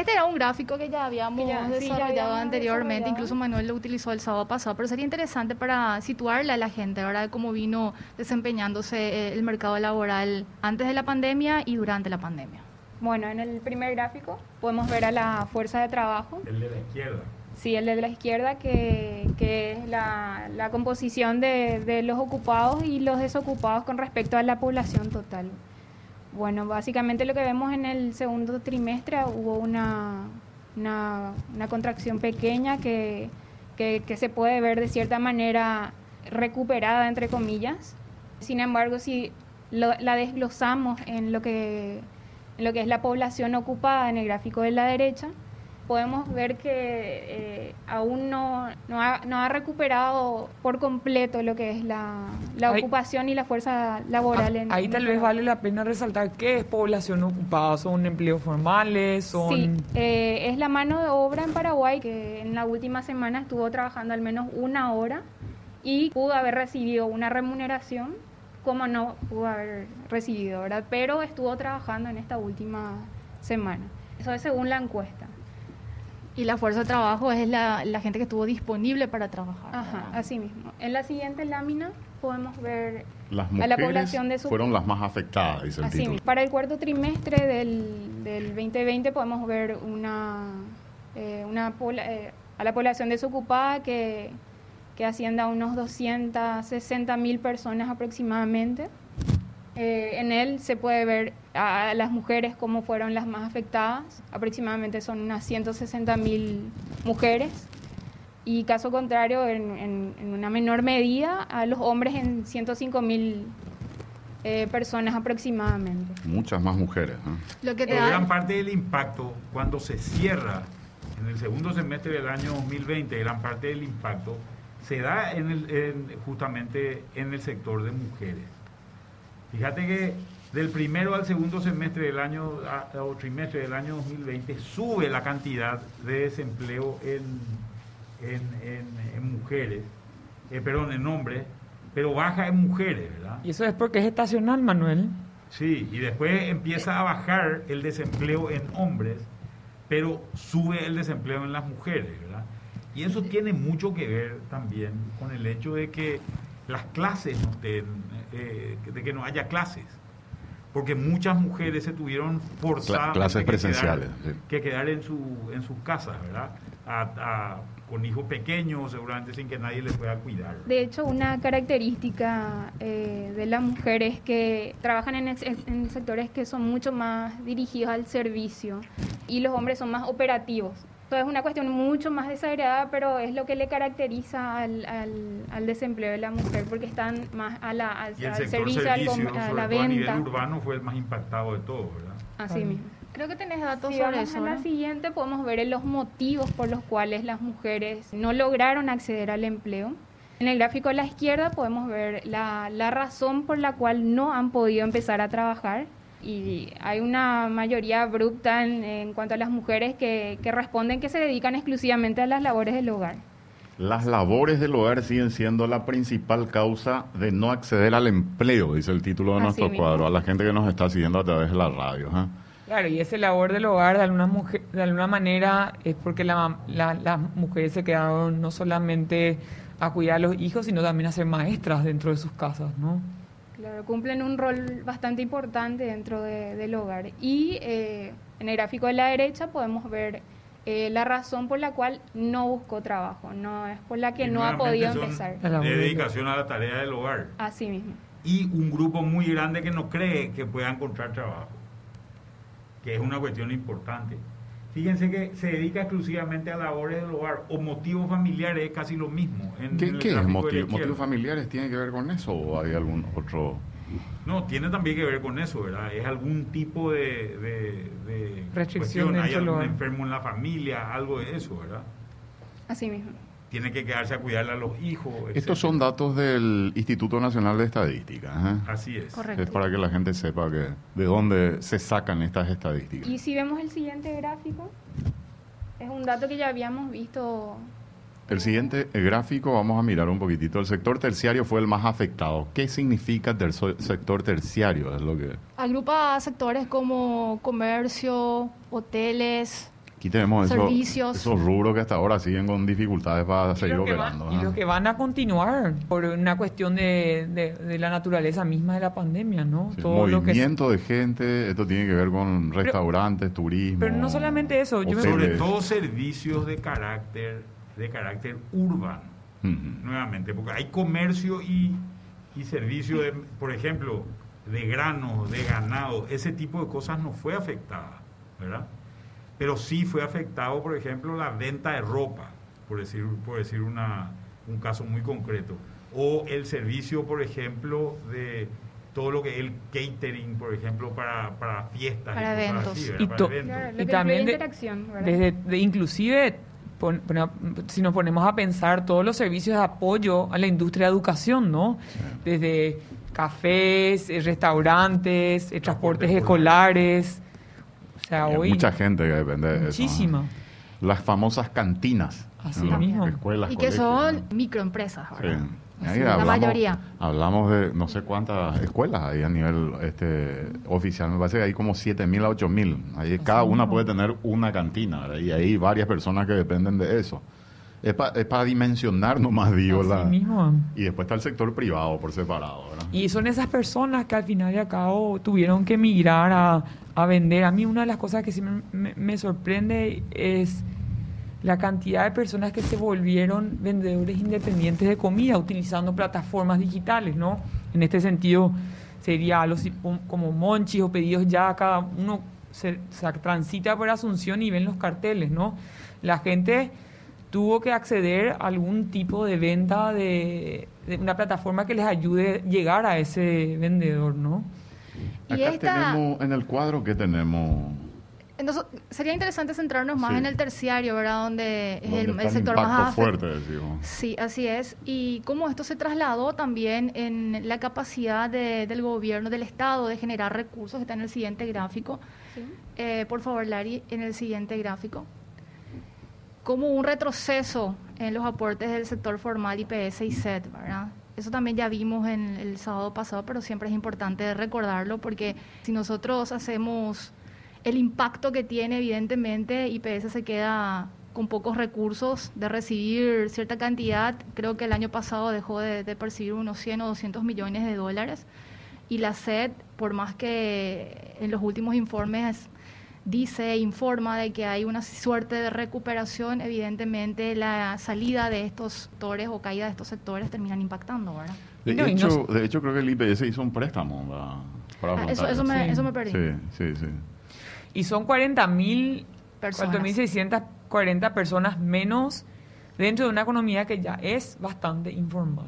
Este era un gráfico que ya habíamos Que ya- sí, ya desarrollado habíamos anteriormente, desarrollado. incluso Manuel lo utilizó el sábado pasado, pero sería interesante para situarle a la gente, ¿verdad?, de cómo vino desempeñándose eh, el mercado laboral antes de la pandemia y durante la pandemia. Bueno, en el primer gráfico podemos ver a la fuerza de trabajo. El de la izquierda. Sí, el de la izquierda, que, que es la, la composición de, de los ocupados y los desocupados con respecto a la población total. Bueno, básicamente lo que vemos en el segundo trimestre hubo una, una, contracción pequeña que, que, que se puede ver de cierta manera recuperada, entre comillas. Sin embargo, si lo- la desglosamos en lo, que, en lo que es la población ocupada en el gráfico de la derecha, podemos ver que eh, aún no, no, ha, no ha recuperado por completo lo que es la, la Ahí- ocupación y la fuerza laboral. en- Ah, Ahí en tal el vez vale la pena resaltar qué es población ocupada. ¿Son empleos formales? ¿Son...? Sí, eh, es la mano de obra en Paraguay que en la última semana estuvo trabajando al menos una hora y pudo haber recibido una remuneración como no pudo haber recibido, ¿verdad? Pero estuvo trabajando en esta última semana. Eso es según la encuesta. Y la fuerza de trabajo es la, la gente que estuvo disponible para trabajar. Ajá, así mismo. En la siguiente lámina podemos ver Las a la población de su- fueron las más afectadas, dice el Así título. mismo. Para el cuarto trimestre del, del 2020 podemos ver una, eh, una eh, a la población desocupada que, que asciende a unos 260 mil personas aproximadamente. Eh, en él se puede ver a las mujeres como fueron las más afectadas, aproximadamente son unas 160 mil mujeres, y caso contrario, en, en- en una menor medida, a los hombres en 105 mil eh, personas aproximadamente. Muchas más mujeres. ¿no? Lo que te Pero gran da... parte del impacto, cuando se cierra en el segundo semestre del año 2020, gran parte del impacto se da en el, en- justamente en el sector de mujeres. Fíjate que del primero al segundo semestre del año o trimestre del año 2020 sube la cantidad de desempleo en, en, en- en mujeres, eh, perdón, en hombres, pero baja en mujeres, ¿verdad? Y eso es porque es estacional, Manuel. Sí, y después empieza a bajar el desempleo en hombres, pero sube el desempleo en las mujeres, ¿verdad? Y eso tiene mucho que ver también con el hecho de que las clases no estén, eh, de que no haya clases. Porque muchas mujeres se tuvieron forzadas clases que presenciales, quedar, sí. que quedar en, su, en sus casas, ¿verdad? A- a- con hijos pequeños, seguramente sin que nadie les pueda cuidar. ¿verdad? De hecho, una característica eh, de las mujeres es que trabajan en, ex- en sectores que son mucho más dirigidos al servicio y los hombres son más operativos. Entonces es una cuestión mucho más desagregada, pero es lo que le caracteriza al, al- al desempleo de la mujer, porque están más a la, al, Y el al servicio, servicio, al com- a la todo a venta. nivel urbano, fue el más impactado de todo, ¿verdad? Así mismo. Creo que tenés datos Si sobre vamos eso, la ¿no? siguiente, podemos ver los motivos por los cuales las mujeres no lograron acceder al empleo. En el gráfico a la izquierda podemos ver la, la razón por la cual no han podido empezar a trabajar. Y hay una mayoría abrupta en, en cuanto a las mujeres que, que responden que se dedican exclusivamente a las labores del hogar. Las labores del hogar siguen siendo la principal causa de no acceder al empleo, dice el título de Así nuestro mismo. cuadro, a la gente que nos está siguiendo a través de la radio. ¿eh? Claro, y ese labor del hogar de alguna, mujer, de alguna manera es porque la la- las mujeres se quedaron no solamente a cuidar a los hijos, sino también a ser maestras dentro de sus casas, ¿no? Claro, cumplen un rol bastante importante dentro de- del hogar. Y eh, en el gráfico de la derecha podemos ver eh, la razón por la cual no buscó trabajo, no es por la que Y no ha podido son empezar. De dedicación a la tarea del hogar. Así mismo. Y un grupo muy grande que no cree que pueda encontrar trabajo, que es una cuestión importante. Fíjense que se dedica exclusivamente a labores del hogar o motivos familiares, es casi lo mismo. En- ¿Qué, es motivo? ¿Motivos familiares tiene que ver con eso o hay algún otro? No, tiene también que ver con eso, ¿verdad? Es algún tipo de, de, de Restricción cuestión. Hay algún enfermo en la familia, algo de eso, ¿verdad? Así mismo. Tiene que quedarse a cuidarle a los hijos. Estos etcétera. son datos del Instituto Nacional de Estadística. ¿eh? Así es. Correcto. Es para que la gente sepa que de dónde se sacan estas estadísticas. Y si vemos el siguiente gráfico, es un dato que ya habíamos visto. El siguiente gráfico vamos a mirar un poquitito. El sector terciario fue el más afectado. ¿Qué significa el sector terciario? Es lo que Agrupa sectores como comercio, hoteles, Aquí tenemos esos, Servicios. esos rubros que hasta ahora siguen con dificultades para Y seguir van, operando. y los que van a continuar por una cuestión de, de- de la naturaleza misma de la pandemia, ¿no? Sí, Todo lo que movimiento de gente, esto tiene que ver con restaurantes, turismo. pero no solamente eso, yo me- hoteles. Sobre todo servicios de carácter, de carácter urbano, nuevamente, porque hay comercio y, y servicio, de, por ejemplo, de granos, de ganado, ese tipo de cosas no fue afectada, ¿verdad? Pero sí fue afectado, por ejemplo, la venta de ropa, por decir, por decir una, un caso muy concreto, o el servicio, por ejemplo, de todo lo que es el catering, por ejemplo, para, para fiestas Para y eventos. así. Y Para to- eventos. Claro, Y también desde de- inclusive pon- pon- si nos ponemos a pensar todos los servicios de apoyo a la industria de educación, ¿no? Desde cafés, eh, restaurantes, eh, transportes escolares. Sea, hoy mucha gente que depende de eso. ¿no? muchísima. Las famosas cantinas. Así en las mismo. Escuelas, y que colegios, son ¿no? microempresas, Sí. ¿verdad? Ahí la hablamos, mayoría. Hablamos de no sé cuántas escuelas hay a nivel este, oficial. Me parece que hay como 7.000 a 8.000. Ahí cada una puede tener una cantina. ¿verdad? Y hay varias personas que dependen de eso. Es para dimensionar nomás, digo. Así La, mismo. y después está el sector privado por separado. ¿verdad? Y son esas personas que al final y al cabo tuvieron que emigrar a, a vender. A mí una de las cosas que sí me, me- me sorprende es la cantidad de personas que se volvieron vendedores independientes de comida utilizando plataformas digitales, ¿no? En este sentido sería los como monchis o pedidos ya cada uno se, se transita por Asunción y ven los carteles, ¿no? La gente tuvo que acceder a algún tipo de venta de, de una plataforma que les ayude a llegar a ese vendedor, ¿no? Y Acá esta- tenemos en el cuadro que tenemos. Entonces, sería interesante centrarnos más Sí. en el terciario, ¿verdad? Donde es donde el, está el sector más fuerte, decimos. Sí, así es. Y cómo esto se trasladó también en la capacidad de- del gobierno, del Estado, de generar recursos, que está en el siguiente gráfico. Sí. Eh, por favor, Lari, en el siguiente gráfico. Como un retroceso en los aportes del sector formal IPS y SET, ¿verdad? Eso también ya vimos en el sábado pasado, pero siempre es importante recordarlo porque si nosotros hacemos el impacto que tiene, evidentemente, IPS se queda con pocos recursos de recibir cierta cantidad. Creo que el año pasado dejó de, de percibir unos 100 o 200 millones de dólares. Y la SED, por más que en los últimos informes dice, informa de que hay una suerte de recuperación, evidentemente la salida de estos sectores o caída de estos sectores terminan impactando, ¿verdad? De, No, y no hecho, de hecho, creo que el IPS hizo un préstamo ¿verdad? para Ah, eso, afrontar eso, me, Sí. eso me perdí. Sí, sí, sí. Y son 40.000 Personas. 4.640 personas menos dentro de una economía que ya es bastante informal.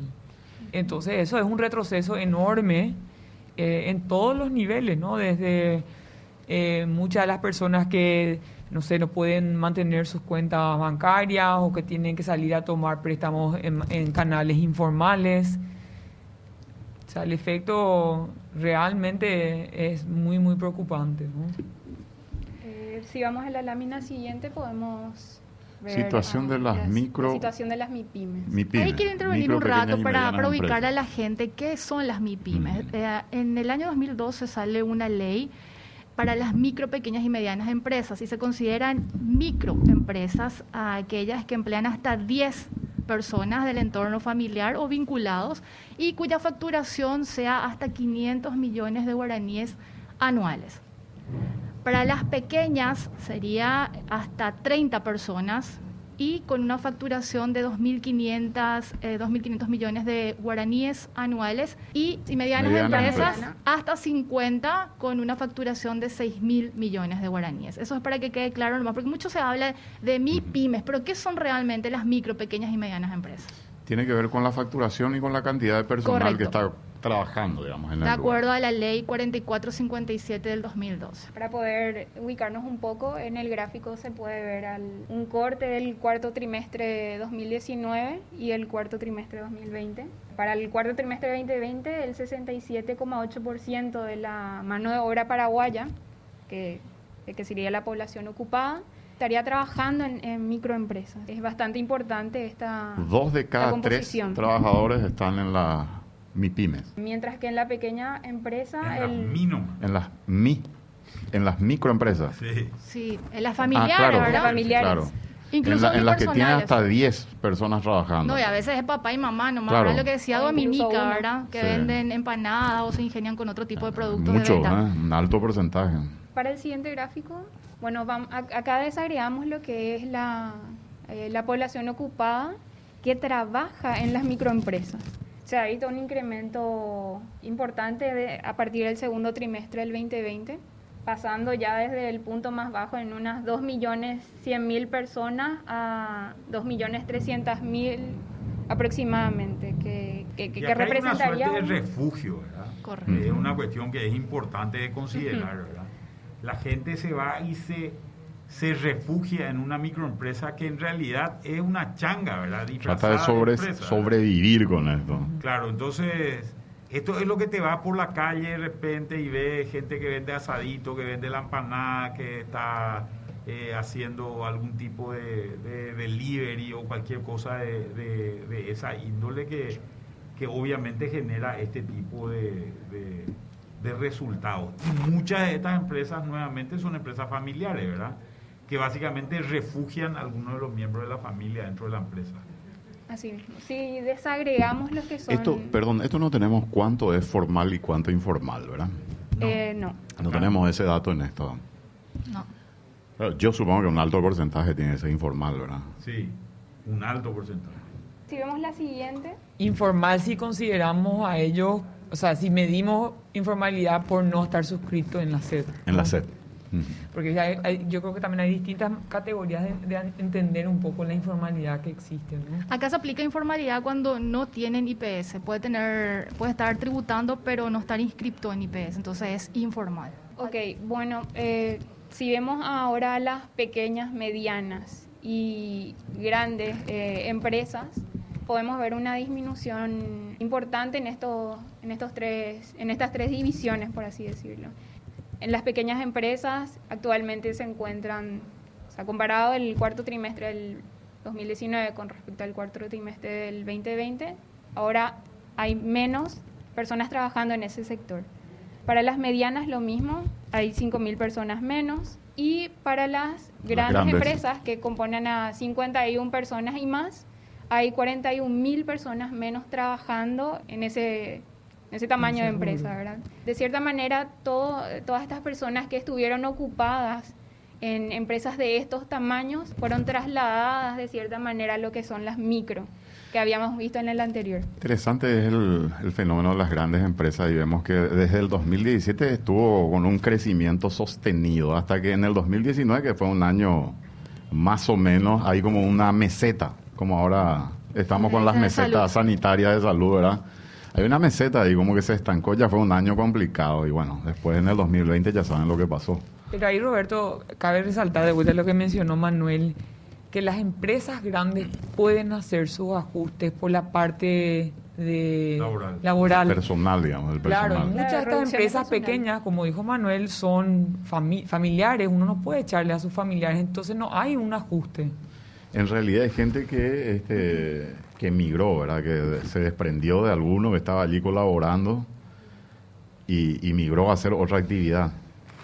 Entonces eso es un retroceso enorme eh, en todos los niveles, ¿no? Desde eh, muchas de las personas que, no sé, no pueden mantener sus cuentas bancarias o que tienen que salir a tomar préstamos en, en canales informales. O sea, el efecto realmente es muy, muy preocupante, ¿no? Eh, si vamos a la lámina siguiente podemos ver Situación ah, de las micro- la situación de las MIPIMES. MIPYME, Ahí quiero intervenir micro, un rato para, para ubicar a la gente qué son las MIPYMES. Ujú. Eh, en el año 2012 sale una ley para las micro, pequeñas y medianas empresas y se consideran microempresas a aquellas que emplean hasta 10 personas del entorno familiar o vinculados y cuya facturación sea hasta 500 millones de guaraníes anuales. Para las pequeñas sería hasta 30 personas y con una facturación de 2.500 eh, 2.500 millones de guaraníes anuales y, y medianas Mediana empresas empresa. hasta 50 con una facturación de 6.000 millones de guaraníes. Eso es para que quede claro nomás, porque mucho se habla de MIPYMES, pero ¿qué son realmente las micro, pequeñas y medianas empresas? Tiene que ver con la facturación y con la cantidad de personal que está trabajando, digamos, en De el acuerdo lugar. a la ley 4457 del 2012. Para poder ubicarnos un poco, en el gráfico se puede ver al- un corte del cuarto trimestre de 2019 y el cuarto trimestre de 2020. Para el cuarto trimestre de 2020, el 67,8% de la mano de obra paraguaya, que, que sería la población ocupada, estaría trabajando en, en microempresas. Es bastante importante esta Dos de la cada tres trabajadores están en las MIPYMES, Mientras que en la pequeña empresa, En las el, mínimas. en las MI. en las microempresas. Sí. Sí, en las Ah, familiares, claro, ¿verdad? familiares. claro. Incluso en, la- en las que tienen hasta 10 personas trabajando. No, y a veces es papá y mamá nomás, Claro. ¿verdad? Lo que decía O Dominica, uno. ¿verdad? Que Sí. venden empanadas o se ingenian con otro tipo de productos Mucho, de venta. ¿eh? un alto porcentaje. Para el siguiente gráfico, bueno, vam- a- acá desagregamos lo que es la, eh, la población ocupada que trabaja en las microempresas. Se ha visto un incremento importante de- a partir del segundo trimestre del 2020, pasando ya desde el punto más bajo en unas 2.100.000 personas a 2.300.000 aproximadamente, que, que, que- Y que acá hay una representaría... suerte de un- refugio, ¿verdad? Correcto. Es una cuestión que es importante de considerar, ¿verdad? La gente se va y se, se refugia en una microempresa que en realidad es una changa, ¿verdad? Trata de sobre, empresa, ¿verdad? sobrevivir con esto. Claro, entonces, esto es lo que te va por la calle de repente y ves gente que vende asadito, que vende la empanada, que está eh, haciendo algún tipo de, de delivery o cualquier cosa de, de- de esa índole que, que obviamente genera este tipo de, de- de resultados. Y muchas de estas empresas nuevamente son empresas familiares, ¿verdad? Que básicamente refugian a algunos de los miembros de la familia dentro de la empresa. Así mismo. Si desagregamos los que son... Esto, perdón, esto no tenemos cuánto es formal y cuánto informal, ¿verdad? Eh, no. No tenemos ese dato en esto. No. Yo supongo que un alto porcentaje tiene que ser informal, ¿verdad? Sí, un alto porcentaje. Si vemos la siguiente, Informal si consideramos a ellos, o sea, si medimos informalidad por no estar suscrito en la SED. En la ¿no? SED. Porque hay- hay- yo creo que también hay distintas categorías de, de entender un poco la informalidad que existe. ¿no? Acá se aplica informalidad cuando no tienen IPS. Puede tener, puede estar tributando, pero no estar inscripto en IPS. Entonces es informal. ok, bueno, eh, si vemos ahora las pequeñas, medianas y grandes eh, empresas, podemos ver una disminución importante en estos, en estos tres, en estas tres divisiones, por así decirlo. En las pequeñas empresas actualmente se encuentran, o sea, comparado el cuarto trimestre del 2019 con respecto al cuarto trimestre del 2020, ahora hay menos personas trabajando en ese sector. Para las medianas lo mismo, hay 5.000 personas menos. Y para las grandes, grandes. empresas que componen a 51 personas y más, hay 41.000 personas menos trabajando en ese, ese tamaño de empresa, ¿verdad? De cierta manera, todo, todas estas personas que estuvieron ocupadas en empresas de estos tamaños fueron trasladadas de cierta manera a lo que son las micro, que habíamos visto en el anterior. Interesante es el, el fenómeno de las grandes empresas y vemos que desde el 2017 estuvo con un crecimiento sostenido hasta que en el 2019, que fue un año más o menos, hay como una meseta, como ahora estamos con las mesetas sanitarias de salud, ¿verdad? Hay una meseta ahí como que se estancó, ya fue un año complicado y bueno, después en el 2020 ya saben lo que pasó. Pero ahí, Roberto, cabe resaltar de vuelta lo que mencionó Manuel, que las empresas grandes pueden hacer sus ajustes por la parte de Laboral. laboral. Personal, digamos, el Claro, personal. muchas de estas empresas personal. pequeñas, como dijo Manuel, son fami- familiares, uno no puede echarle a sus familiares, entonces no hay un ajuste. En realidad hay gente que este, que emigró, ¿verdad? Que se desprendió de alguno que estaba allí colaborando y, y migró a hacer otra actividad.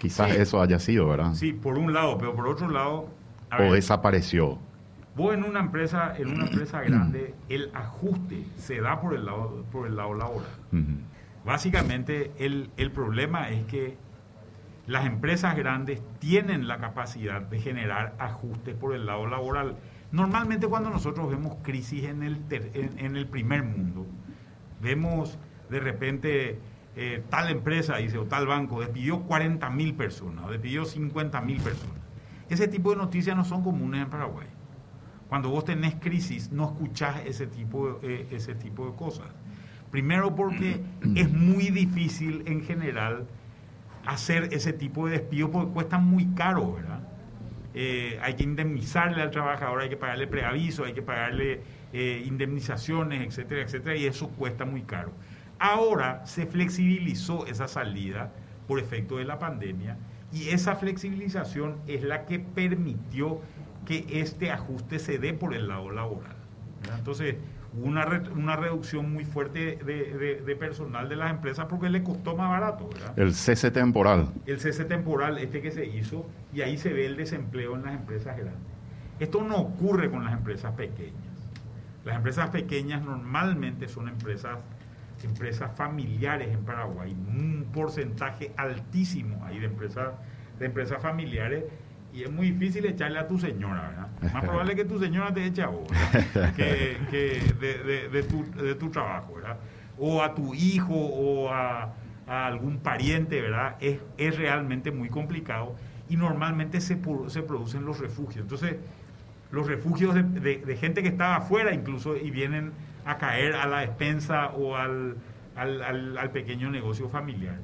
Quizás Sí. eso haya sido, ¿verdad? Sí, por un lado, pero por otro lado, a O ver, desapareció. vos en una empresa, en una empresa grande, el ajuste se da por el lado, por el lado laboral. Básicamente, el, el problema es que las empresas grandes tienen la capacidad de generar ajustes por el lado laboral. Normalmente cuando nosotros vemos crisis en el, ter- en, en el primer mundo, vemos de repente eh, tal empresa, dice, o tal banco, despidió 40 mil personas, o despidió 50 mil personas. Ese tipo de noticias no son comunes en Paraguay. Cuando vos tenés crisis, no escuchás ese tipo, de- eh, ese tipo de cosas. Primero porque es muy difícil en general hacer ese tipo de despido porque cuesta muy caro, ¿verdad? Eh, hay que indemnizarle al trabajador, hay que pagarle preaviso, hay que pagarle eh, indemnizaciones, etcétera, etcétera, y eso cuesta muy caro. Ahora se flexibilizó esa salida por efecto de la pandemia y esa flexibilización es la que permitió que este ajuste se dé por el lado laboral. Entonces, una, una reducción muy fuerte de, personal de las empresas porque le costó más barato. El cese temporal. El cese temporal, este que se hizo, y ahí se ve el desempleo en las empresas grandes. Esto no ocurre con las empresas pequeñas. Las empresas pequeñas normalmente son empresas, empresas familiares en Paraguay, un porcentaje altísimo ahí de empresas, de empresas familiares y es muy difícil echarle a tu señora, ¿verdad? Más probable que tu señora te eche a vos, que, de, tu, trabajo, ¿verdad? O a tu hijo o a, algún pariente, ¿verdad? Es, es, realmente muy complicado y normalmente se, se producen los refugios. Entonces, los refugios de, gente que estaba afuera incluso y vienen a caer a la despensa o al, al pequeño negocio familiar.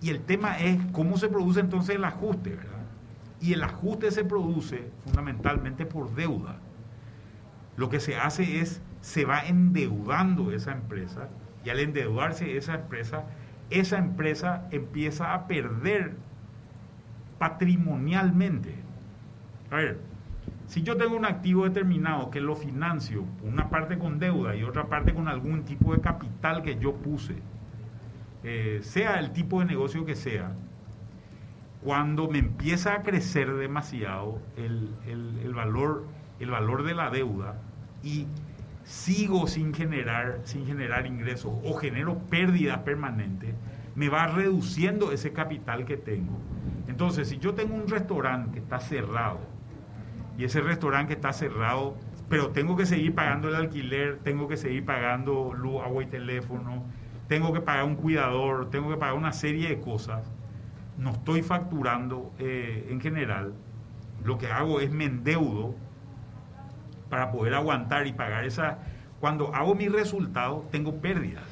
Y el tema es cómo se produce entonces el ajuste, ¿verdad? Y el ajuste se produce fundamentalmente por deuda. Lo que se hace es, se va endeudando esa empresa y al endeudarse esa empresa, esa empresa empieza a perder patrimonialmente. A ver, si yo tengo un activo determinado que lo financio, una parte con deuda y otra parte con algún tipo de capital que yo puse, eh, sea el tipo de negocio que sea, cuando me empieza a crecer demasiado el, valor, el valor de la deuda y sigo sin generar, sin generar ingresos o genero pérdida permanente, me va reduciendo ese capital que tengo. Entonces, si yo tengo un restaurante que está cerrado y ese restaurante que está cerrado, pero tengo que seguir pagando el alquiler, tengo que seguir pagando luz, agua y teléfono, tengo que pagar un cuidador, tengo que pagar una serie de cosas, no estoy facturando eh, en general, lo que hago es me endeudo para poder aguantar y pagar esa... Cuando hago mi resultado, tengo pérdidas.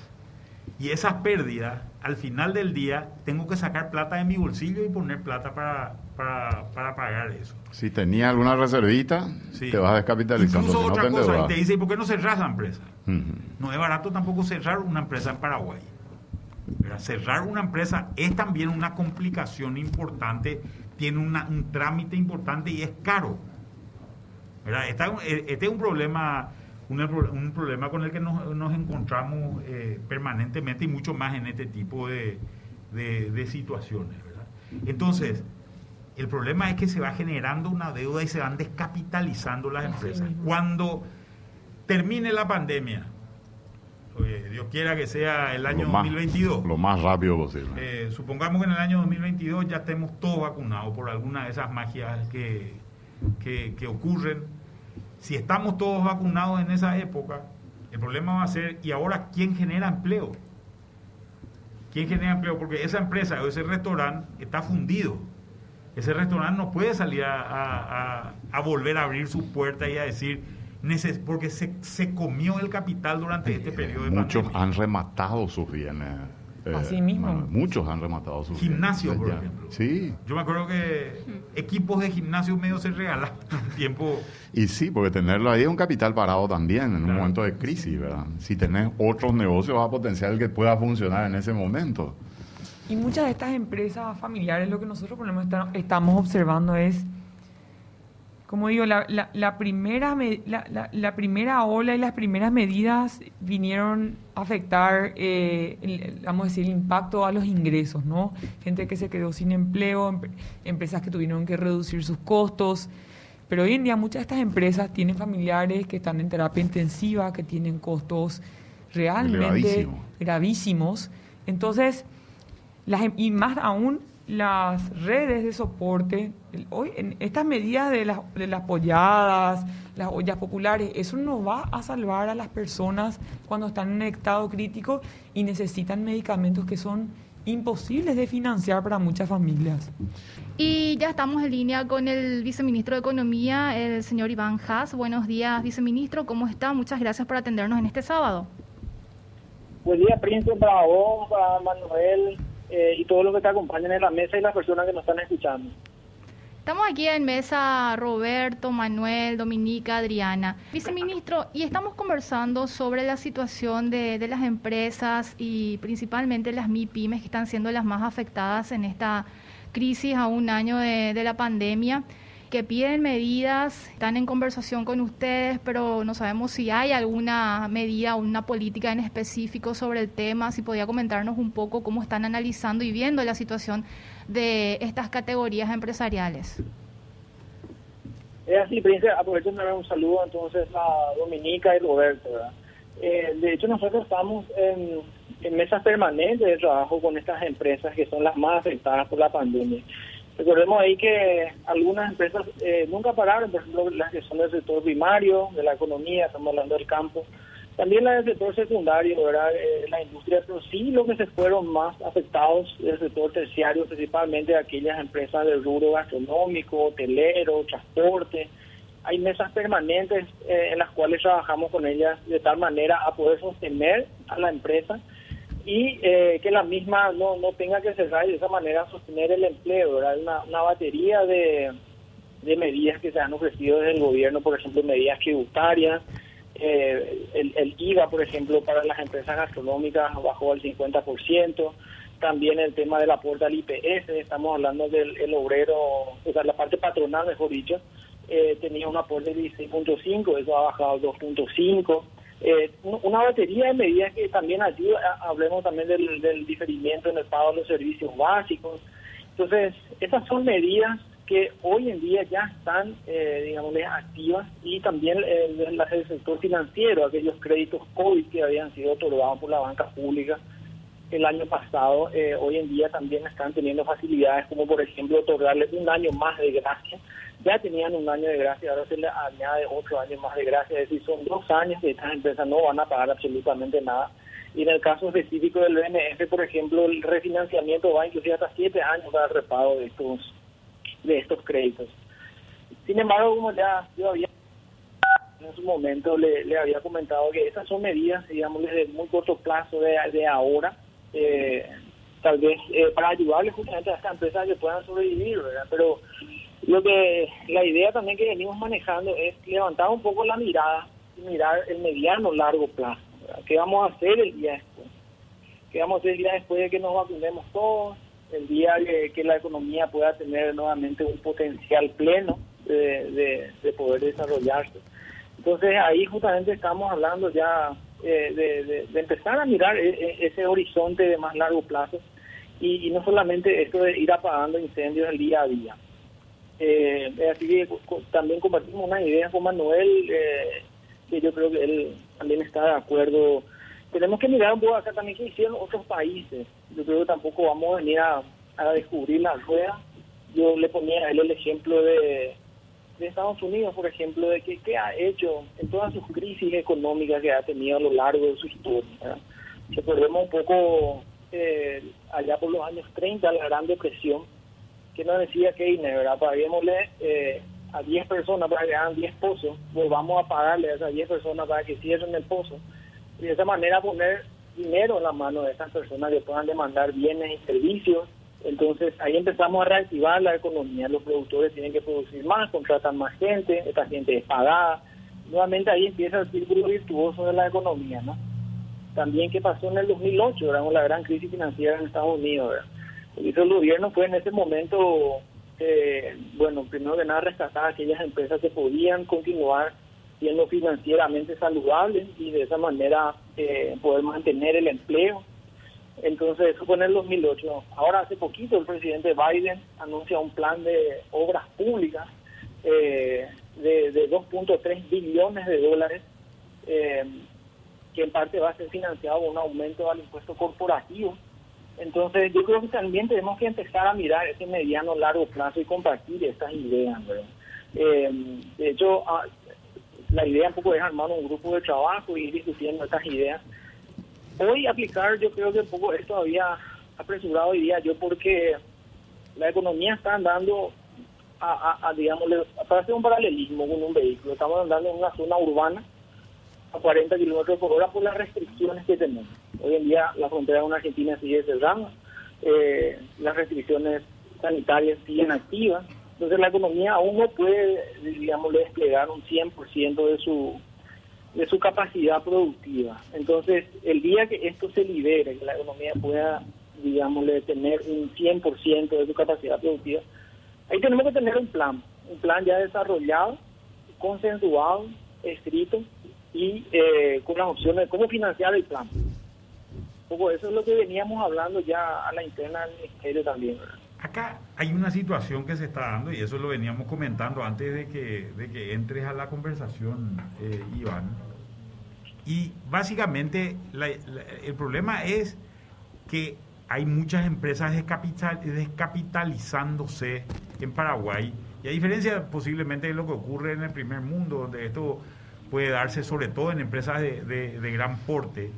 Y esas pérdidas, al final del día, tengo que sacar plata de mi bolsillo y poner plata para, para, pagar eso. Si tenía alguna reservita, te vas descapitalizando. Incluso otra cosa, y te dice, ¿y por qué no cerras la empresa? No es barato tampoco cerrar una empresa en Paraguay. Cerrar una empresa es también una complicación importante, tiene un trámite importante y es caro. Eh, este es un problema, un, problema con el que nos, encontramos eh, permanentemente y mucho más en este tipo de, situaciones. Entonces, el problema es que se va generando una deuda y se van descapitalizando las empresas. Cuando termine la pandemia, Dios quiera que sea el año 2022. Lo más rápido posible. Eh, supongamos que en el año 2022 ya estemos todos vacunados por alguna de esas magias que, que, ocurren. Si estamos todos vacunados en esa época, el problema va a ser, ¿y ahora quién genera empleo? ¿Quién genera empleo? Porque esa empresa o ese restaurante está fundido. Ese restaurante no puede salir a, a volver a abrir sus puertas y a decir, porque se, se comió el capital durante este periodo de Muchos han rematado sus bienes. Eh, Así mismo. muchos han rematado sus Gimnasio, por ejemplo. Sí. Yo me acuerdo que equipos de gimnasio medio se regalan un tiempo. Y sí, porque tenerlo ahí es un capital parado también en un momento de crisis, ¿verdad? Si tenés otros negocios, va a potenciar que pueda funcionar en ese momento. Y muchas de estas empresas familiares, lo que nosotros por lo menos estamos observando es como digo, la, la, primera, la, primera ola y las primeras medidas vinieron a afectar, eh, el, vamos a decir, el impacto a los ingresos, ¿no? Gente que se quedó sin empleo, empresas que tuvieron que reducir sus costos. Pero hoy en día muchas de estas empresas tienen familiares que están en terapia intensiva, que tienen costos realmente gravísimos. Entonces, las, em, y más aún las redes de soporte, hoy en estas medidas de las, de las polladas, las ollas populares, eso no va a salvar a las personas cuando están en estado crítico y necesitan medicamentos que son imposibles de financiar para muchas familias. Y ya estamos en línea con el viceministro de Economía, el señor Iván Haas. Buenos días, viceministro, ¿cómo está? Muchas gracias por atendernos en este sábado. Buen día, Príncipe, para vos, para Manuel, eh, y todo lo que te acompañan en la mesa y las personas que nos están escuchando. Estamos aquí en mesa Roberto, Manuel, Dominica, Adriana. Viceministro, y estamos conversando sobre la situación de, las empresas y principalmente las MIPIMES que están siendo las más afectadas en esta crisis a un año de, de la pandemia. Que piden medidas, están en conversación con ustedes, pero no sabemos si hay alguna medida o una política en específico sobre el tema, si podía comentarnos un poco cómo están analizando y viendo la situación de estas categorías empresariales. Es así, Prince, aprovecho de dar un saludo entonces a Dominica y Roberto. Eh, de hecho, nosotros estamos en mesas permanentes de trabajo con estas empresas que son las más afectadas por la pandemia. Recordemos ahí que algunas empresas eh, nunca pararon, por ejemplo, las que son del sector primario, de la economía, estamos hablando del campo, también las del sector secundario, ¿verdad? Eh, la industria, pero sí los que se fueron más afectados del sector terciario, principalmente aquellas empresas del rubro gastronómico, hotelero, transporte. Hay mesas permanentes eh, en las cuales trabajamos con ellas de tal manera a poder sostener a la empresa y eh, que la misma no, no tenga que cerrar y de esa manera sostener el empleo. Hay una, una batería de, de medidas que se han ofrecido desde el gobierno, por ejemplo, medidas tributarias, eh, el, el, IVA, por ejemplo, para las empresas gastronómicas bajó al 50%, también el tema del aporte al IPS, estamos hablando del el obrero, o sea, la parte patronal, mejor dicho, eh, tenía un aporte de 16.5, eso ha bajado al 2.5 eh, una batería de medidas que también ayuda, hablemos también del, diferimiento en el pago de los servicios básicos. Entonces, esas son medidas que hoy en día ya están, eh, digamos, activas y también eh, el sector financiero, aquellos créditos COVID que habían sido otorgados por la banca pública el año pasado, eh, hoy en día también están teniendo facilidades como por ejemplo otorgarles un año más de gracia ya tenían un año de gracia, ahora se le añade otro año más de gracia, es decir, son dos años que estas empresas no van a pagar absolutamente nada. Y en el caso específico del BNF, por ejemplo, el refinanciamiento va inclusive hasta siete años para el repago de estos, de estos créditos. Sin embargo, como ya yo había en su momento le, le había comentado que esas son medidas, digamos, de muy corto plazo de, de ahora, eh, tal vez eh, para ayudarles justamente a estas empresas que puedan sobrevivir, ¿verdad? Pero lo que la idea también que venimos manejando es levantar un poco la mirada y mirar el mediano largo plazo. ¿Qué vamos a hacer el día después? ¿Qué vamos a hacer el día después de que nos vacunemos todos? El día que, la economía pueda tener nuevamente un potencial pleno de, de, poder desarrollarse. Entonces ahí justamente estamos hablando ya eh, de, de, empezar a mirar e, e, ese horizonte de más largo plazo y, no solamente esto de ir apagando incendios el día a día. Eh, así que también compartimos una idea con Manuel, eh, que yo creo que él también está de acuerdo. Tenemos que mirar un poco acá también que hicieron otros países. Yo creo que tampoco vamos a venir a, descubrir la rueda. Yo le ponía a él el ejemplo de, de Estados Unidos, por ejemplo, de que qué ha hecho en todas sus crisis económicas que ha tenido a lo largo de su historia. Recordemos un poco eh, allá por los años 30, la Gran Depresión, que no decía Keynes, ¿verdad? Paguémosle eh, a 10 personas para que hagan 10 pozos, volvamos a pagarle a esas 10 personas para que cierren el pozo. Y de esa manera poner dinero en la mano de esas personas que puedan demandar bienes y servicios. Entonces ahí empezamos a reactivar la economía. Los productores tienen que producir más, contratan más gente, esta gente es pagada. Nuevamente ahí empieza el círculo virtuoso de la economía, ¿no? También qué pasó en el 2008, ¿verdad? la gran crisis financiera en Estados Unidos, ¿verdad? hizo el gobierno fue en ese momento, eh, bueno, primero que nada rescatar aquellas empresas que podían continuar siendo financieramente saludables y de esa manera eh, poder mantener el empleo. Entonces, eso fue en el 2008. Ahora, hace poquito, el presidente Biden anuncia un plan de obras públicas eh, de, de 2.3 billones de dólares, que en parte va a ser financiado con un aumento al impuesto corporativo entonces, yo creo que también tenemos que empezar a mirar ese mediano largo plazo y compartir estas ideas. Eh, de hecho, ah, la idea un poco es armar un grupo de trabajo y ir discutiendo estas ideas. Hoy aplicar, yo creo que un poco es todavía apresurado hoy día, yo porque la economía está andando a, a, digamos, para hacer un paralelismo con un vehículo, estamos andando en una zona urbana a 40 kilómetros por hora por las restricciones que tenemos. Hoy en día la frontera con Argentina sigue cerrada, eh, las restricciones sanitarias siguen activas, entonces la economía aún no puede, digamos, desplegar un 100% de su de su capacidad productiva. Entonces, el día que esto se libere, que la economía pueda, digamos, tener un 100% de su capacidad productiva, ahí tenemos que tener un plan, un plan ya desarrollado, consensuado, escrito y eh, con las opciones de cómo financiar el plan. poco eso es lo que veníamos hablando ya a la interna del ministerio también. Acá hay una situación que se está dando y eso lo veníamos comentando antes de que, de que entres a la conversación, eh, Iván. Y básicamente el problema es que hay muchas empresas descapitalizándose en Paraguay y a diferencia posiblemente de lo que ocurre en el primer mundo, donde esto puede darse sobre todo en empresas de, de gran porte,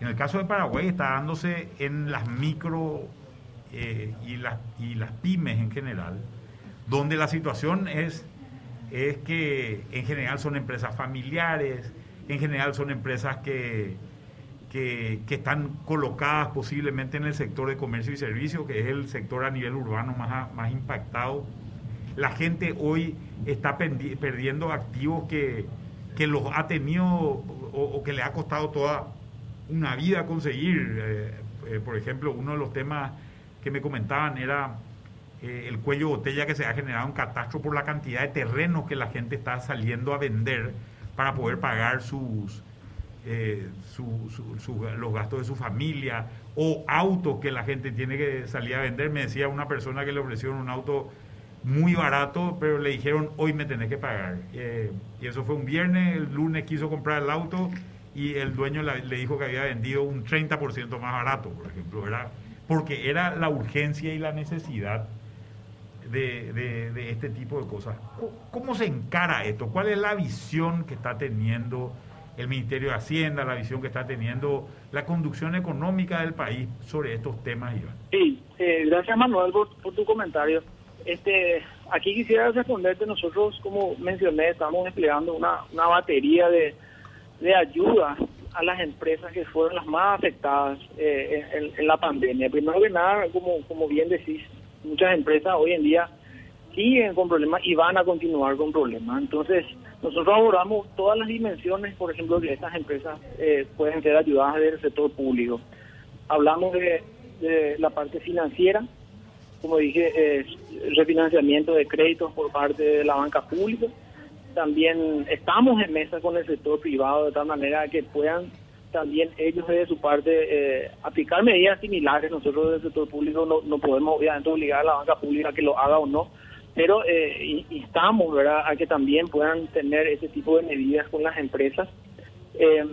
en el caso de Paraguay está dándose en las micro eh, y, las, y las pymes en general, donde la situación es, es que en general son empresas familiares, en general son empresas que, que, están colocadas posiblemente en el sector de comercio y servicio, que es el sector a nivel urbano más, más impactado. La gente hoy está perdiendo activos que, que los ha tenido o, que le ha costado toda una vida conseguir. Eh, eh, por ejemplo, uno de los temas que me comentaban era eh, el cuello botella que se ha generado en catastro por la cantidad de terrenos que la gente está saliendo a vender para poder pagar sus, eh, los gastos de su familia o autos que la gente tiene que salir a vender. Me decía una persona que le ofrecieron un auto muy barato, pero le dijeron hoy me tenés que pagar. Eh, y eso fue un viernes, el lunes quiso comprar el auto y el dueño le dijo que había vendido un 30% más barato, por ejemplo. Era porque era la urgencia y la necesidad de, este tipo de cosas. ¿Cómo se encara esto? ¿Cuál es la visión que está teniendo el Ministerio de Hacienda, la visión que está teniendo la conducción económica del país sobre estos temas, Iván? Sí, eh, gracias Manuel por, tu comentario. Este, aquí quisiera responderte, nosotros como mencioné, estamos desplegando una, una batería de, de ayudas a las empresas que fueron las más afectadas eh, en, la pandemia. Primero que nada, como, como bien decís, muchas empresas hoy en día siguen con problemas y van a continuar con problemas. Entonces, nosotros abordamos todas las dimensiones, por ejemplo, que estas empresas eh, pueden ser ayudadas del sector público. Hablamos de, la parte financiera, como dije, refinanciamiento de créditos por parte de la banca pública también estamos en mesa con el sector privado de tal manera que puedan también ellos de su parte eh, aplicar medidas similares. Nosotros del sector público no, no podemos obviamente obligar a la banca pública a que lo haga o no, pero eh, instamos ¿verdad? a que también puedan tener ese tipo de medidas con las empresas. Eh,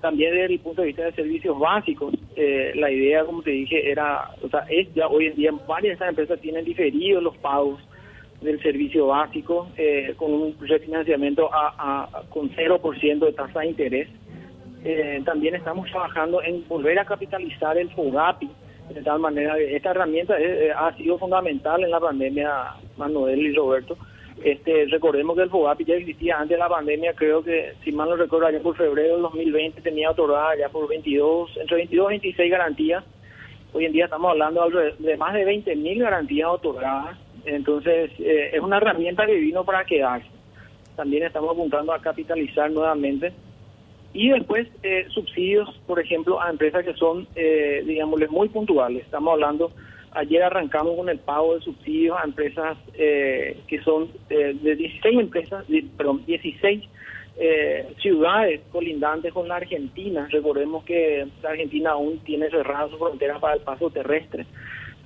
también desde el punto de vista de servicios básicos, eh, la idea, como te dije, era, o sea, es ya hoy en día varias de estas empresas tienen diferidos los pagos del servicio básico eh, con un refinanciamiento a, con 0% de tasa de interés. Eh, también estamos trabajando en volver a capitalizar el FOGAPI, de tal manera esta herramienta eh, ha sido fundamental en la pandemia, Manuel y Roberto. Este, recordemos que el FOGAPI ya existía antes de la pandemia, creo que, si mal no recuerdo, ya por febrero del 2020 tenía otorgada ya por 22, entre 22 y 26 garantías. Hoy en día estamos hablando de más de 20.000 garantías otorgadas entonces, eh, es una herramienta que vino para quedarse. También estamos apuntando a capitalizar nuevamente. Y después, eh, subsidios, por ejemplo, a empresas que son, eh, muy puntuales. Estamos hablando, ayer arrancamos con el pago de subsidios a empresas eh, que son de 16 empresas, perdón, 16 ciudades colindantes con la Argentina. Recordemos que la Argentina aún tiene cerrada su frontera para el paso terrestre.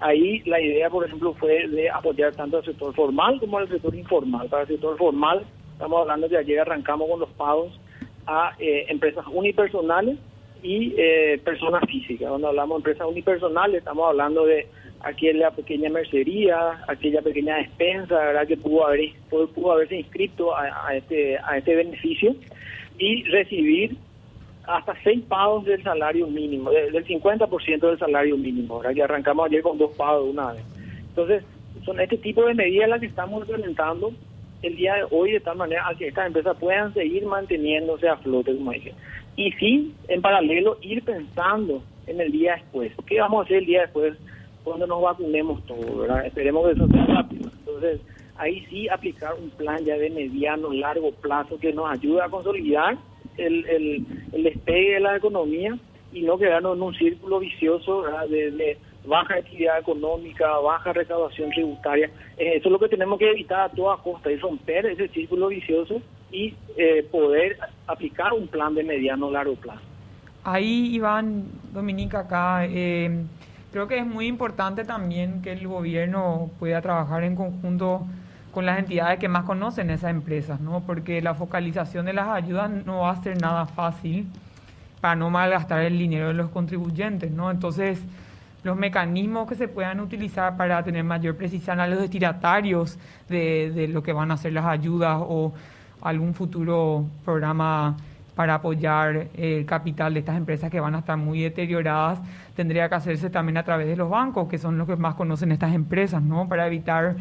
Ahí la idea, por ejemplo, fue de apoyar tanto al sector formal como al sector informal. Para el sector formal, estamos hablando de ayer arrancamos con los pagos a eh, empresas unipersonales y eh, personas físicas. Cuando hablamos de empresas unipersonales, estamos hablando de aquella pequeña mercería, aquella pequeña despensa, ¿verdad? que pudo haber pudo, haberse inscrito a, a, este a este beneficio y recibir hasta seis pagos del salario mínimo, del 50% del salario mínimo, ¿verdad? que arrancamos ayer con dos pagos de una vez. Entonces, son este tipo de medidas las que estamos implementando el día de hoy de tal manera que estas empresas puedan seguir manteniéndose a flote, como dije. Y sí, en paralelo, ir pensando en el día después. ¿Qué vamos a hacer el día después cuando nos vacunemos todos? Esperemos que eso sea rápido. Entonces, ahí sí aplicar un plan ya de mediano, largo plazo que nos ayude a consolidar el, el, despegue de la economía y no quedarnos en un círculo vicioso de, baja actividad económica, baja recaudación tributaria. Eh, eso es lo que tenemos que evitar a toda costa y romper ese círculo vicioso y eh, poder aplicar un plan de mediano largo plazo. Ahí, Iván, Dominica, acá, eh, creo que es muy importante también que el gobierno pueda trabajar en conjunto con las entidades que más conocen esas empresas, ¿no? Porque la focalización de las ayudas no va a ser nada fácil para no malgastar el dinero de los contribuyentes, ¿no? Entonces, los mecanismos que se puedan utilizar para tener mayor precisión a los destinatarios de, lo que van a ser las ayudas o algún futuro programa para apoyar el capital de estas empresas que van a estar muy deterioradas, tendría que hacerse también a través de los bancos, que son los que más conocen estas empresas, ¿no? Para evitar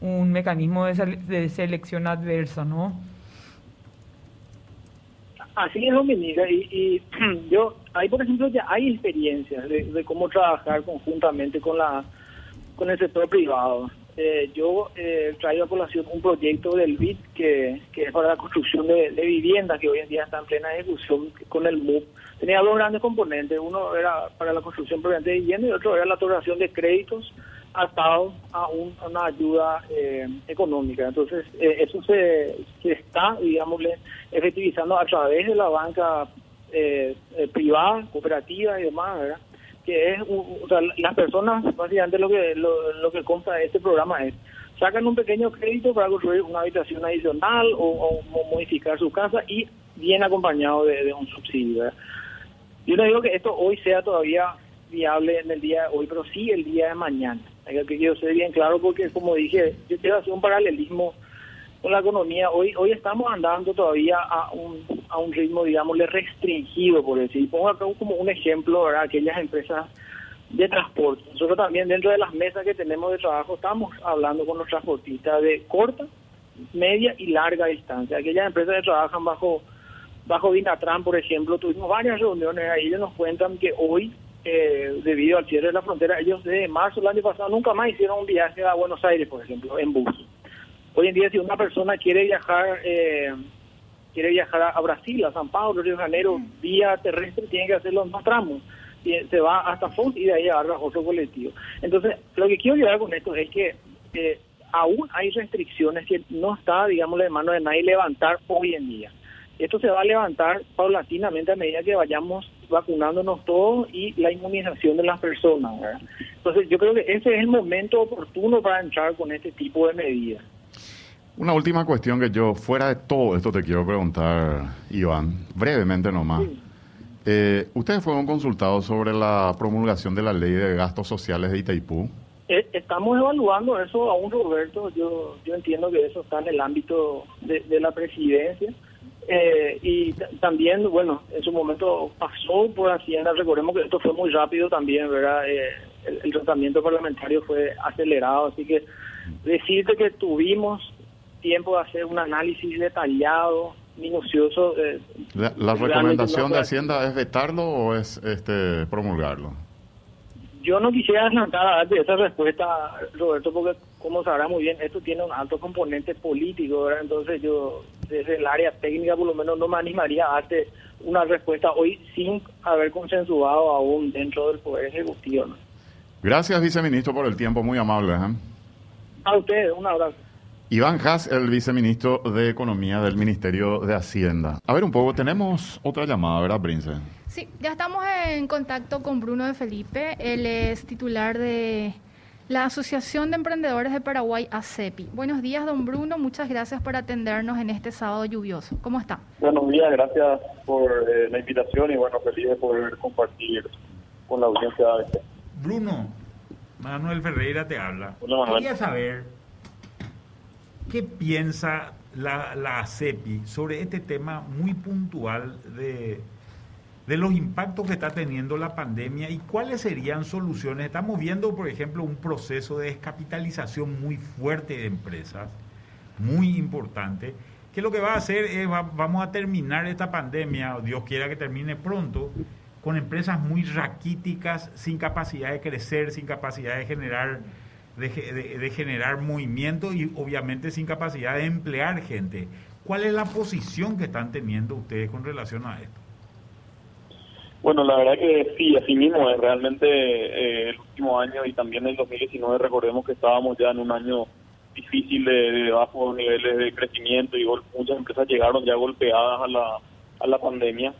un mecanismo de, selección adversa, ¿no? Así es, Dominica, y, y yo, ahí por ejemplo ya hay experiencias de, cómo trabajar conjuntamente con la con el sector privado. Eh, yo eh, traigo a colación un proyecto del BID que, que es para la construcción de, de viviendas que hoy en día está en plena ejecución con el MUP. Tenía dos grandes componentes, uno era para la construcción de vivienda y otro era la otorgación de créditos atado a, una ayuda eh, económica. Entonces, eh, eso se, está, digamos, efectivizando a través de la banca eh, privada, cooperativa y demás, ¿verdad? Que es, o sea, las personas, básicamente lo que lo, que de este programa es, sacan un pequeño crédito para construir una habitación adicional o, modificar su casa y viene acompañado de, un subsidio. Yo no digo que esto hoy sea todavía viable en el día de hoy, pero sí el día de mañana que quiero ser bien claro porque como dije, yo quiero hacer un paralelismo con la economía. Hoy hoy estamos andando todavía a un, a un ritmo, digamos, restringido, por decir. Pongo acá como un ejemplo, ¿verdad? Aquellas empresas de transporte. Nosotros también dentro de las mesas que tenemos de trabajo estamos hablando con los transportistas de corta, media y larga distancia. Aquellas empresas que trabajan bajo bajo Vinatran, por ejemplo, tuvimos varias reuniones ahí, ellos nos cuentan que hoy eh, debido al cierre de la frontera, ellos de marzo del año pasado nunca más hicieron un viaje a Buenos Aires, por ejemplo, en bus. Hoy en día, si una persona quiere viajar eh, quiere viajar a, Brasil, a San Paulo, Río de Janeiro, vía terrestre, tiene que hacerlo en dos tramos. Y se va hasta Font y de ahí agarra otro colectivo. Entonces, lo que quiero llegar con esto es que eh, aún hay restricciones que no está, digamos, de mano de nadie levantar hoy en día. Esto se va a levantar paulatinamente a medida que vayamos vacunándonos todos y la inmunización de las personas. Entonces yo creo que ese es el momento oportuno para entrar con este tipo de medidas. Una última cuestión que yo, fuera de todo esto, te quiero preguntar, Iván, brevemente nomás. Eh, ¿Ustedes fueron consultados sobre la promulgación de la ley de gastos sociales de Itaipú? Eh, estamos evaluando eso aún, Roberto. Yo, yo entiendo que eso está en el ámbito de la presidencia. Eh, y también, bueno, en su momento pasó por Hacienda, recordemos que esto fue muy rápido también, ¿verdad? Eh, el, tratamiento parlamentario fue acelerado, así que decirte que tuvimos tiempo de hacer un análisis detallado, minucioso. Eh, ¿La, recomendación de Hacienda es vetarlo o es este promulgarlo? Yo no quisiera adelantar de esa respuesta, Roberto, porque como sabrá muy bien, esto tiene un alto componente político, ¿verdad? Entonces yo desde el área técnica por lo menos no me animaría a darte una respuesta hoy sin haber consensuado aún dentro del Poder Ejecutivo. Gracias, viceministro, por el tiempo, muy amable. ¿eh? A ustedes, un abrazo. Iván Haas, el viceministro de Economía del Ministerio de Hacienda. A ver un poco, tenemos otra llamada, ¿verdad, Prince? Sí, ya estamos en contacto con Bruno de Felipe. Él es titular de la Asociación de Emprendedores de Paraguay, ACEPI. Buenos días, don Bruno. Muchas gracias por atendernos en este sábado lluvioso. ¿Cómo está? Buenos días, gracias por eh, la invitación y bueno, feliz de poder compartir con la audiencia. Este. Bruno, Manuel Ferreira te habla. Quería saber qué piensa la, la ACEPI sobre este tema muy puntual de de los impactos que está teniendo la pandemia y cuáles serían soluciones. Estamos viendo, por ejemplo, un proceso de descapitalización muy fuerte de empresas, muy importante, que lo que va a hacer es, vamos a terminar esta pandemia, Dios quiera que termine pronto, con empresas muy raquíticas, sin capacidad de crecer, sin capacidad de generar, de generar movimiento y obviamente sin capacidad de emplear gente. ¿Cuál es la posición que están teniendo ustedes con relación a esto? Bueno, la verdad que sí, así mismo es. Realmente eh, el último año y también el 2019, recordemos que estábamos ya en un año difícil de, de bajos niveles de crecimiento y muchas empresas llegaron ya golpeadas a la, a la pandemia.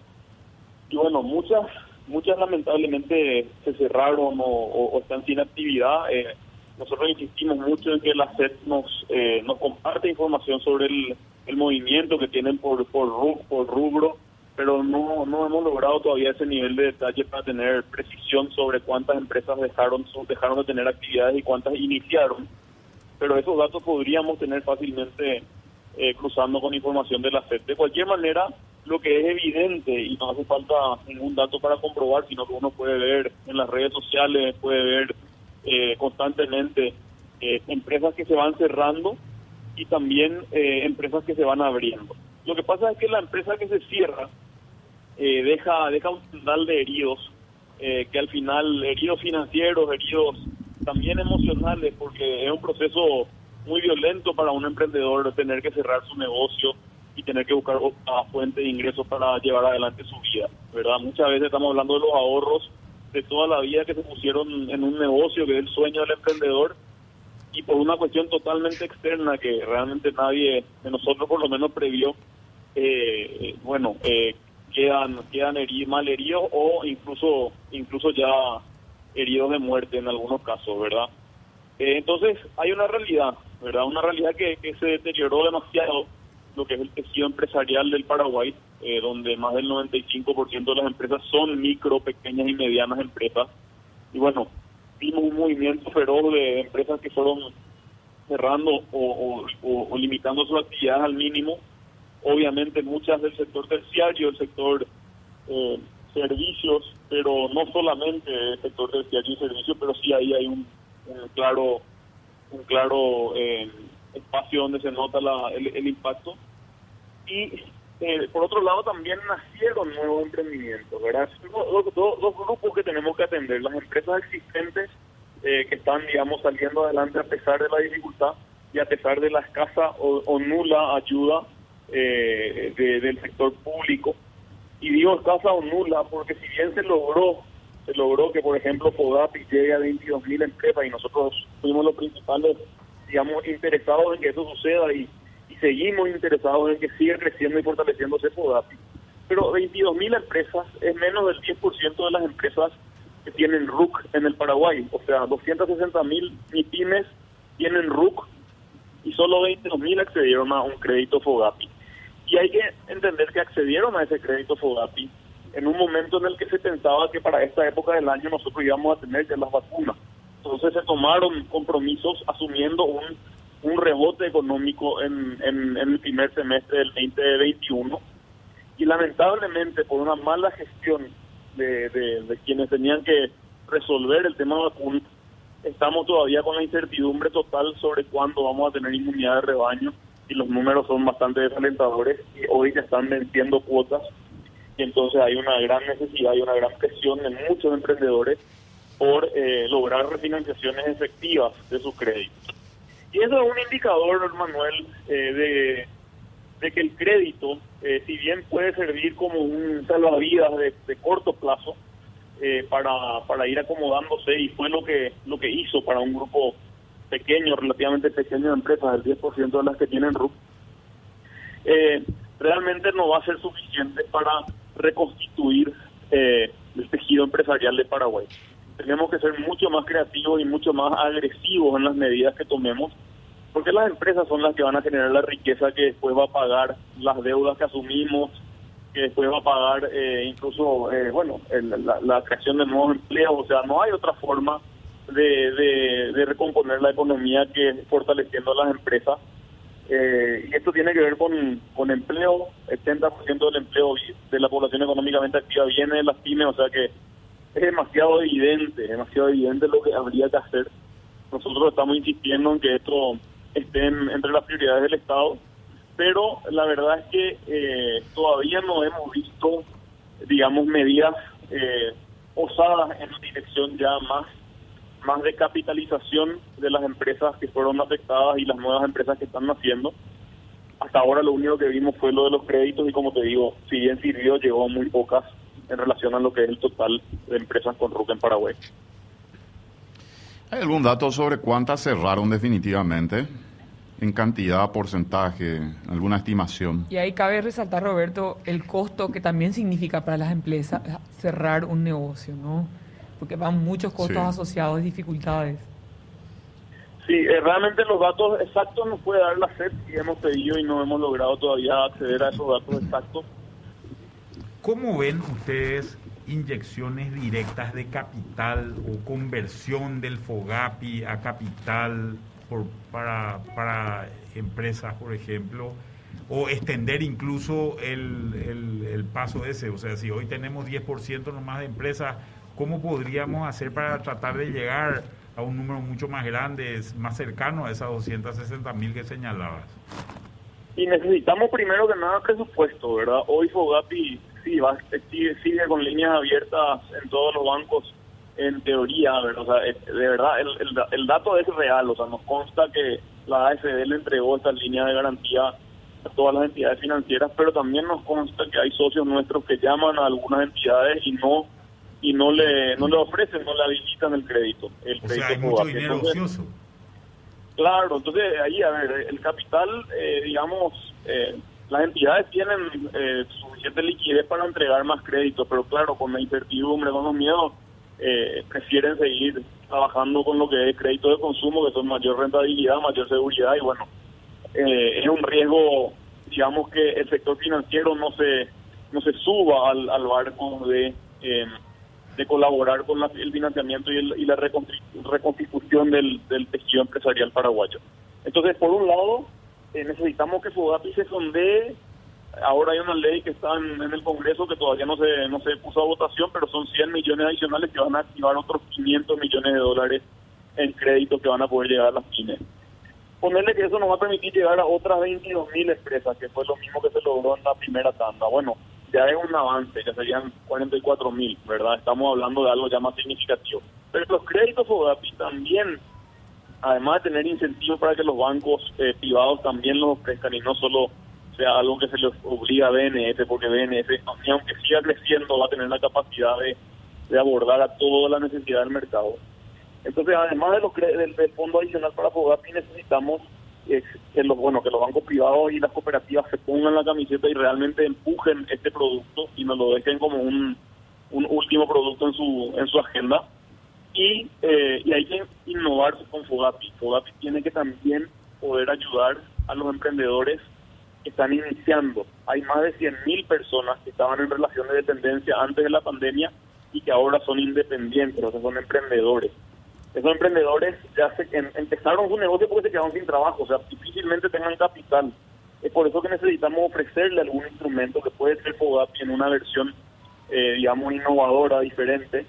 Y bueno, muchas muchas lamentablemente se cerraron o, están sin actividad. Eh, nosotros insistimos mucho en que la SED nos, eh, nos comparte información sobre el, el movimiento que tienen por, por, por rubro pero no, no hemos logrado todavía ese nivel de detalle para tener precisión sobre cuántas empresas dejaron, dejaron de tener actividades y cuántas iniciaron. Pero esos datos podríamos tener fácilmente eh, cruzando con información de la FED. De cualquier manera, lo que es evidente, y no hace falta ningún dato para comprobar, sino que uno puede ver en las redes sociales, puede ver eh, constantemente eh, empresas que se van cerrando y también empresas que se van abriendo. Lo que pasa es que la empresa que se cierra eh, deja, deja un total de heridos, eh, que al final, heridos financieros, heridos también emocionales, porque es un proceso muy violento para un emprendedor tener que cerrar su negocio y tener que buscar otra fuente de ingresos para llevar adelante su vida, ¿verdad? Muchas veces estamos hablando de los ahorros de toda la vida que se pusieron en un negocio que es el sueño del emprendedor y por una cuestión totalmente externa que realmente nadie de nosotros por lo menos previó, eh, bueno, eh, quedan quedan mal heridos o incluso incluso ya heridos de muerte en algunos casos, ¿verdad? Eh, entonces hay una realidad, ¿verdad? Una realidad que, se deterioró demasiado lo que es el tejido empresarial del Paraguay, eh, donde más del 95% de las empresas son micro, pequeñas y medianas empresas. Y bueno, vimos un movimiento feroz de empresas que fueron cerrando o, o limitando su actividad al mínimo obviamente muchas del sector terciario, el sector eh, servicios, pero no solamente el sector terciario y servicios, pero sí ahí hay un, claro un claro eh, espacio donde se nota el, impacto. Y eh, por otro lado también nacieron nuevos emprendimientos, ¿verdad? Dos, dos, grupos que tenemos que atender, las empresas existentes que están, digamos, saliendo adelante a pesar de la dificultad y a pesar de la escasa o nula ayuda eh, del sector público. Y digo escasa o nula porque si bien se logró, se logró que por ejemplo FODAPI llegue a 22 mil empresas y nosotros fuimos los principales, digamos, interesados en que eso suceda y, seguimos interesados en que siga creciendo y fortaleciéndose FODAPI. Pero 22 mil empresas es menos del 10% de las empresas que tienen RUC en el Paraguay. O sea, 260 mil pymes tienen RUC y solo 22 mil accedieron a un crédito FODAPI. Y hay que entender que accedieron a ese crédito FODAPI en un momento en el que se pensaba que para esta época del año nosotros íbamos a tener ya las vacunas. Entonces se tomaron compromisos asumiendo un, un rebote económico en, en, el primer semestre del 2021 y lamentablemente por una mala gestión de, de, quienes tenían que resolver el tema de vacunas, estamos todavía con la incertidumbre total sobre cuándo vamos a tener inmunidad de rebaño y los números son bastante desalentadores y hoy ya están venciendo cuotas y entonces hay una gran necesidad y una gran presión en muchos emprendedores por eh, lograr refinanciaciones efectivas de sus créditos. Y eso es un indicador, Manuel, eh, de, que el crédito, eh, si bien puede servir como un salvavidas de, corto plazo para, para ir acomodándose, y fue lo que, lo que hizo para un grupo pequeños, relativamente pequeños empresas, el 10% de las que tienen RUP, eh, realmente no va a ser suficiente para reconstituir eh, el tejido empresarial de Paraguay. Tenemos que ser mucho más creativos y mucho más agresivos en las medidas que tomemos, porque las empresas son las que van a generar la riqueza que después va a pagar las deudas que asumimos, que después va a pagar eh, incluso, bueno, la, la creación de nuevos empleos, o sea, no hay otra forma de, de, recomponer la economía que fortaleciendo a las empresas. Eh, esto tiene que ver con, con empleo, 80% del empleo de la población económicamente activa viene de las pymes, o sea que es demasiado evidente, demasiado evidente lo que habría que hacer. Nosotros estamos insistiendo en que esto esté entre las prioridades del Estado, pero la verdad es que eh, todavía no hemos visto, digamos, medidas eh, osadas en dirección ya más más de capitalización de las empresas que fueron afectadas y las nuevas empresas que están naciendo. Hasta ahora lo único que vimos fue lo de los créditos y como te digo, si bien sirvió, llegó muy pocas en relación a lo que es el total de empresas con RUC en Paraguay. ¿Hay algún dato sobre cuántas cerraron definitivamente? En cantidad, porcentaje, alguna estimación. Y ahí cabe resaltar, Roberto, el costo que también significa para las empresas cerrar un negocio, ¿no? Porque van muchos costos Sí. asociados, dificultades. Sí, eh, realmente los datos exactos nos puede dar la SED y hemos pedido y no hemos logrado todavía acceder a esos datos exactos. ¿Cómo ven ustedes inyecciones directas de capital o conversión del FOGAPI a capital por, para, para empresas, por ejemplo? O extender incluso el, el, el paso ese. O sea, si hoy tenemos 10% nomás de empresas, ¿cómo podríamos hacer para tratar de llegar a un número mucho más grande, más cercano a esas 260 mil que señalabas? Y necesitamos primero que nada presupuesto, ¿verdad? Hoy Fogapi sí, va, sigue, sigue con líneas abiertas en todos los bancos, en teoría, ¿verdad? O sea, eh, de verdad, el, el, el dato es real, o sea, nos consta que la AFD le entregó estas líneas de garantía a todas las entidades financieras, pero también nos consta que hay socios nuestros que llaman a algunas entidades y no y no le no le ofrecen, no le habilitan el crédito. El O sea, crédito hay mucho Fogapi. dinero Entonces, ocioso. Claro, entonces ahí, a ver, el capital, eh, digamos, eh, las entidades tienen eh, suficiente liquidez para entregar más crédito, pero claro, con la incertidumbre, con los miedos, eh, prefieren seguir trabajando con lo que es crédito de consumo, que son mayor rentabilidad, mayor seguridad y bueno, eh, es un riesgo, digamos, que el sector financiero no se no se suba al, al barco de, eh, de colaborar con la- el financiamiento y, el- y la reconstitución del, del tejido empresarial paraguayo. Entonces, por un lado, eh, necesitamos que Fogapi se sondee. Ahora hay una ley que está en, en el Congreso que todavía no se, no se puso a votación, pero son 100 millones adicionales que van a activar otros 500 millones de dólares en crédito que van a poder llegar a las pymes. Ponerle que eso nos va a permitir llegar a otras 22 mil empresas, que fue lo mismo que se logró en la primera tanda. Bueno, ya es un avance, ya serían 44 mil, ¿verdad? Estamos hablando de algo ya más significativo. Pero los créditos FOGAPI también, además de tener incentivos para que los bancos eh, privados también los ofrezcan y no solo sea algo que se les obliga a BNF, porque BNF, aunque siga creciendo, va a tener la capacidad de, de abordar a toda la necesidad del mercado. Entonces, además de los del, del fondo adicional para FOGAPI, necesitamos eh, que los bueno que los bancos privados y las cooperativas se pongan la camiseta y realmente empujen este producto y nos lo dejen como un, un último producto en su en su agenda. Y, eh, y hay que innovar con FOGAPI. FOGAPI tiene que también poder ayudar a los emprendedores que están iniciando. Hay más de 100.000 personas que estaban en relación de dependencia antes de la pandemia y que ahora son independientes, o sea, son emprendedores. Esos emprendedores ya se, em- empezaron su negocio porque se quedaron sin trabajo, o sea, difícilmente tengan capital. Es por eso que necesitamos ofrecerle algún instrumento que puede ser FOGAPI en una versión, eh, digamos, innovadora, diferente,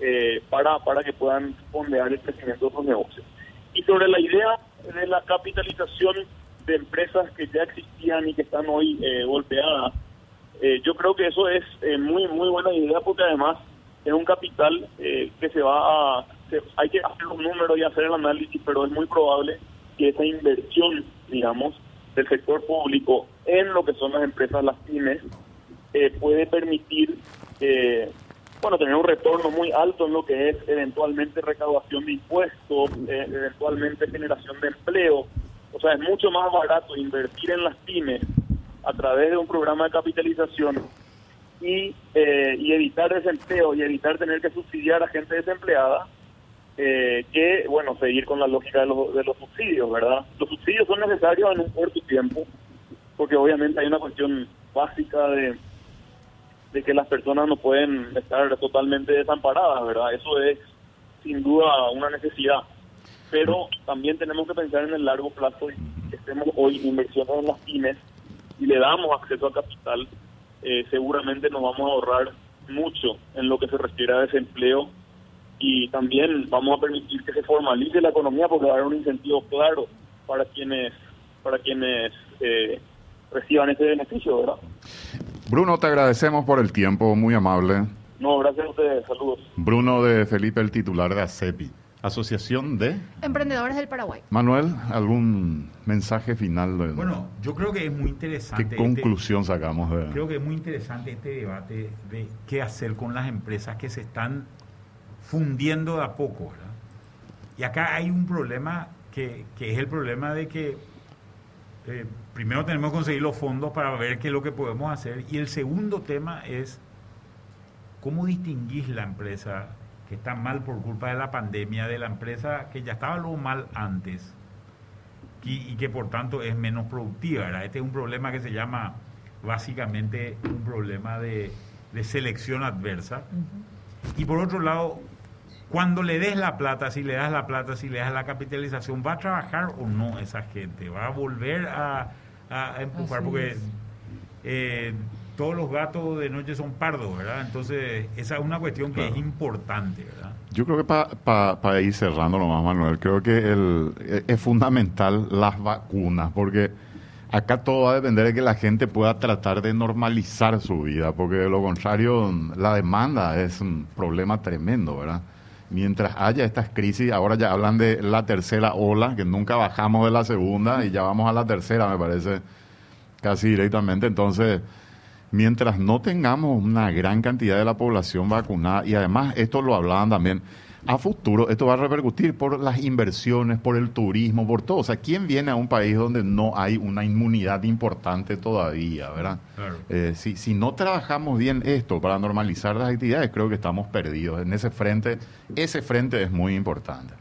eh, para, para que puedan fondear el crecimiento de sus negocios. Y sobre la idea de la capitalización de empresas que ya existían y que están hoy eh, golpeadas, eh, yo creo que eso es eh, muy muy buena idea porque además es un capital eh, que se va a hay que hacer los números y hacer el análisis pero es muy probable que esa inversión digamos del sector público en lo que son las empresas las pymes eh, puede permitir eh, bueno tener un retorno muy alto en lo que es eventualmente recaudación de impuestos eh, eventualmente generación de empleo. O sea es mucho más barato invertir en las pymes a través de un programa de capitalización y, eh, y evitar desempleo y evitar tener que subsidiar a gente desempleada eh, que, bueno, seguir con la lógica de los, de los subsidios, ¿verdad? Los subsidios son necesarios en un corto tiempo porque obviamente hay una cuestión básica de, que las personas no pueden estar totalmente desamparadas, ¿verdad? Eso es sin duda una necesidad. Pero también tenemos que pensar en el largo plazo y que estemos hoy invirtiendo en las pymes y le damos acceso a capital, eh, seguramente nos vamos a ahorrar mucho en lo que se refiere a desempleo y también vamos a permitir que se formalice la economía porque va a haber un incentivo claro para quienes para quienes eh, reciban ese beneficio, ¿verdad? Bruno, te agradecemos por el tiempo, muy amable. No, gracias a ustedes, saludos. Bruno de Felipe, el titular de ACEPI. Asociación de Emprendedores del Paraguay. Manuel, ¿algún mensaje final? De, Bueno, yo creo que es muy interesante. ¿Qué este- conclusión sacamos de...? Creo que es muy interesante este debate de qué hacer con las empresas que se están fundiendo de a poco. ¿verdad? Y acá hay un problema que, que es el problema de que eh, primero tenemos que conseguir los fondos para ver qué es lo que podemos hacer. Y el segundo tema es cómo distinguís la empresa que está mal por culpa de la pandemia de la empresa que ya estaba lo mal antes y, y que por tanto es menos productiva. ¿verdad? Este es un problema que se llama básicamente un problema de, de selección adversa. Y por otro lado, cuando le des la plata, si le das la plata, si le das la capitalización, ¿va a trabajar o no esa gente? ¿Va a volver a, a empujar? Así Porque eh, todos los gatos de noche son pardos, ¿verdad? Entonces, esa es una cuestión que es importante, ¿verdad? Yo creo que para ir cerrando nomás, Manuel, creo que el, e- es fundamental las vacunas, porque acá todo va a depender de que la gente pueda tratar de normalizar su vida, porque de lo contrario, la demanda es un problema tremendo, ¿verdad? Mientras haya estas crisis, ahora ya hablan de la tercera ola, que nunca bajamos de la segunda y ya vamos a la tercera, me parece, casi directamente. Entonces, mientras no tengamos una gran cantidad de la población vacunada, y además esto lo hablaban también, a futuro esto va a repercutir por las inversiones, por el turismo, por todo. O sea, ¿quién viene a un país donde no hay una inmunidad importante todavía, verdad? Claro. Eh, si, si no trabajamos bien esto para normalizar las actividades, creo que estamos perdidos. En ese frente, ese frente es muy importante.